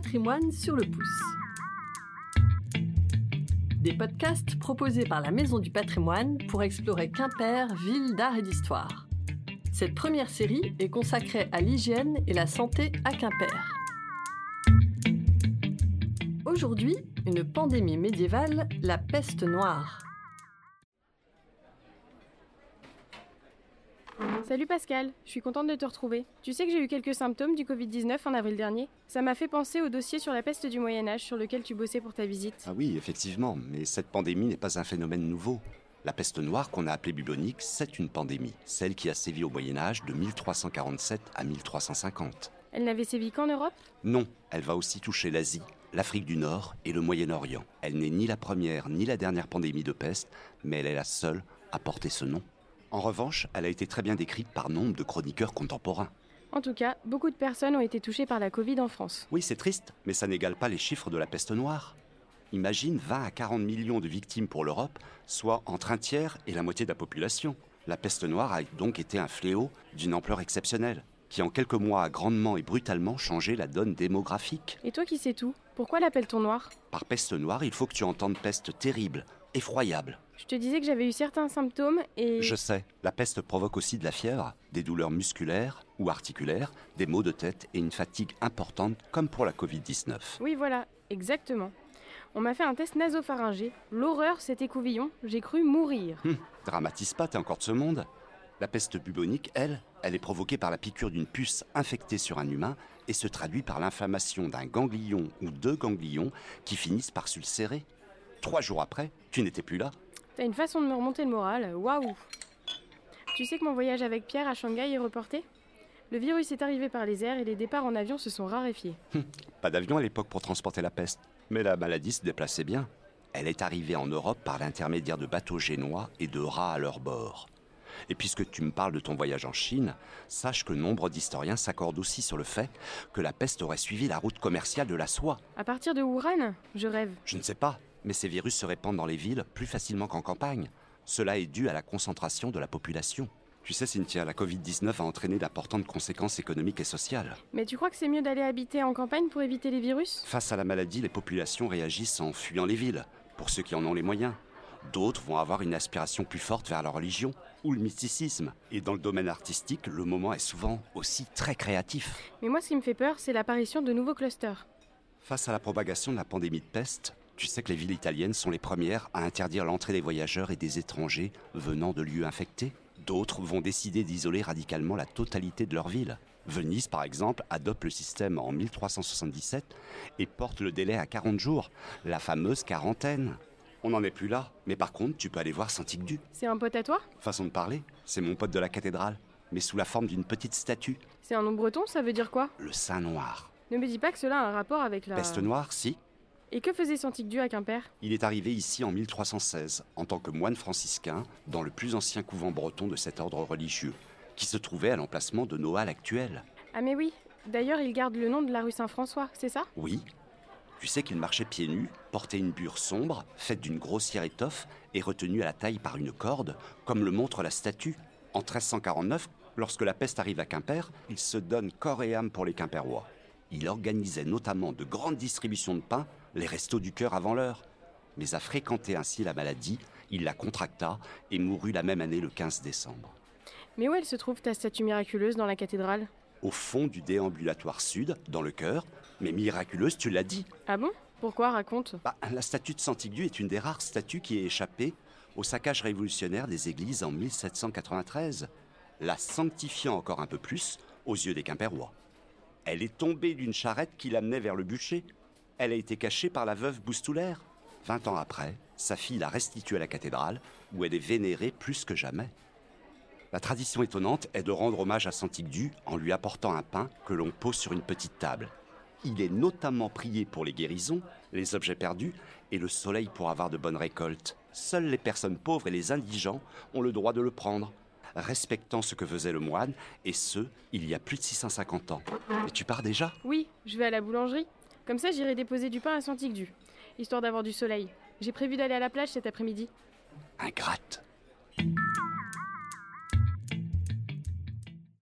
patrimoine sur le pouce. Des podcasts proposés par la Maison du patrimoine pour explorer Quimper, ville d'art et d'histoire. Cette première série est consacrée à l'hygiène et la santé à Quimper. Aujourd'hui, une pandémie médiévale, la peste noire. Salut Pascal, je suis contente de te retrouver. Tu sais que j'ai eu quelques symptômes du Covid-19 en avril dernier Ça m'a fait penser au dossier sur la peste du Moyen Âge sur lequel tu bossais pour ta visite. Ah oui, effectivement, mais cette pandémie n'est pas un phénomène nouveau. La peste noire qu'on a appelée bubonique, c'est une pandémie, celle qui a sévi au Moyen Âge de 1347 à 1350. Elle n'avait sévi qu'en Europe? Non, elle va aussi toucher l'Asie, l'Afrique du Nord et le Moyen-Orient. Elle n'est ni la première ni la dernière pandémie de peste, mais elle est la seule à porter ce nom. En revanche, elle a été très bien décrite par nombre de chroniqueurs contemporains. En tout cas, beaucoup de personnes ont été touchées par la Covid en France. Oui, c'est triste, mais ça n'égale pas les chiffres de la peste noire. Imagine 20 à 40 millions de victimes pour l'Europe, soit entre un tiers et la moitié de la population. La peste noire a donc été un fléau d'une ampleur exceptionnelle, qui en quelques mois a grandement et brutalement changé la donne démographique. Et toi qui sais tout, pourquoi l'appelle-t-on noir? Par peste noire, il faut que tu entendes peste terrible, effroyable. Je te disais que j'avais eu certains symptômes et... Je sais, la peste provoque aussi de la fièvre, des douleurs musculaires ou articulaires, des maux de tête et une fatigue importante comme pour la Covid-19. Oui voilà, exactement. On m'a fait un test nasopharyngé. L'horreur, cet écouvillon, j'ai cru mourir. Hum, dramatise pas, t'es encore de ce monde. La peste bubonique, elle, elle est provoquée par la piqûre d'une puce infectée sur un humain et se traduit par l'inflammation d'un ganglion ou deux ganglions qui finissent par s'ulcérer. Trois jours après, tu n'étais plus là. T'as une façon de me remonter le moral, waouh Tu sais que mon voyage avec Pierre à Shanghai est reporté? Le virus est arrivé par les airs et les départs en avion se sont raréfiés. Pas d'avion à l'époque pour transporter la peste, mais la maladie se déplaçait bien. Elle est arrivée en Europe par l'intermédiaire de bateaux génois et de rats à leur bord. Et puisque tu me parles de ton voyage en Chine, sache que nombre d'historiens s'accordent aussi sur le fait que la peste aurait suivi la route commerciale de la soie. À partir de Wuhan Je rêve. Je ne sais pas, mais ces virus se répandent dans les villes plus facilement qu'en campagne. Cela est dû à la concentration de la population. Tu sais, Cynthia, la Covid-19 a entraîné d'importantes conséquences économiques et sociales. Mais tu crois que c'est mieux d'aller habiter en campagne pour éviter les virus? Face à la maladie, les populations réagissent en fuyant les villes, pour ceux qui en ont les moyens. D'autres vont avoir une aspiration plus forte vers la religion ou le mysticisme. Et dans le domaine artistique, le moment est souvent aussi très créatif. Mais moi, ce qui me fait peur, c'est l'apparition de nouveaux clusters. Face à la propagation de la pandémie de peste, tu sais que les villes italiennes sont les premières à interdire l'entrée des voyageurs et des étrangers venant de lieux infectés. D'autres vont décider d'isoler radicalement la totalité de leur ville. Venise, par exemple, adopte le système en 1377 et porte le délai à 40 jours, la fameuse quarantaine. On n'en est plus là, mais par contre, tu peux aller voir Saint-Tigdu. C'est un pote à toi? Façon de parler, c'est mon pote de la cathédrale, mais sous la forme d'une petite statue. C'est un nom breton, ça veut dire quoi? Le Saint Noir. Ne me dis pas que cela a un rapport avec la... Peste noire, si, Et que faisait Saint-Tigdu à Quimper Il est arrivé ici en 1316 en tant que moine franciscain dans le plus ancien couvent breton de cet ordre religieux, qui se trouvait à l'emplacement de nos halles actuelles. Ah mais oui, d'ailleurs il garde le nom de la rue Saint-François, c'est ça? Oui. Tu sais qu'il marchait pieds nus, portait une bure sombre, faite d'une grossière étoffe et retenue à la taille par une corde, comme le montre la statue. En 1349, lorsque la peste arrive à Quimper, il se donne corps et âme pour les Quimperois. Il organisait notamment de grandes distributions de pain, les restos du cœur avant l'heure. Mais à fréquenter ainsi la maladie, il la contracta et mourut la même année le 15 décembre. Mais où elle se trouve ta statue miraculeuse dans la cathédrale? Au fond du déambulatoire sud, dans le cœur, mais miraculeuse, tu l'as dit. Ah bon? Pourquoi? Raconte. Bah, la statue de Santigudu est une des rares statues qui est échappée au saccage révolutionnaire des églises en 1793, la sanctifiant encore un peu plus aux yeux des Quimperois. Elle est tombée d'une charrette qui l'amenait vers le bûcher. Elle a été cachée par la veuve Boustoulaire. Vingt ans après, sa fille l'a restituée à la cathédrale, où elle est vénérée plus que jamais. La tradition étonnante est de rendre hommage à Saint-Tigdu en lui apportant un pain que l'on pose sur une petite table. Il est notamment prié pour les guérisons, les objets perdus et le soleil pour avoir de bonnes récoltes. Seules les personnes pauvres et les indigents ont le droit de le prendre, respectant ce que faisait le moine, et ce, il y a plus de 650 ans. Et tu pars déjà? Oui, je vais à la boulangerie. Comme ça j'irai déposer du pain à Saint-Tigdu, histoire d'avoir du soleil. J'ai prévu d'aller à la plage cet après-midi. Ingrate.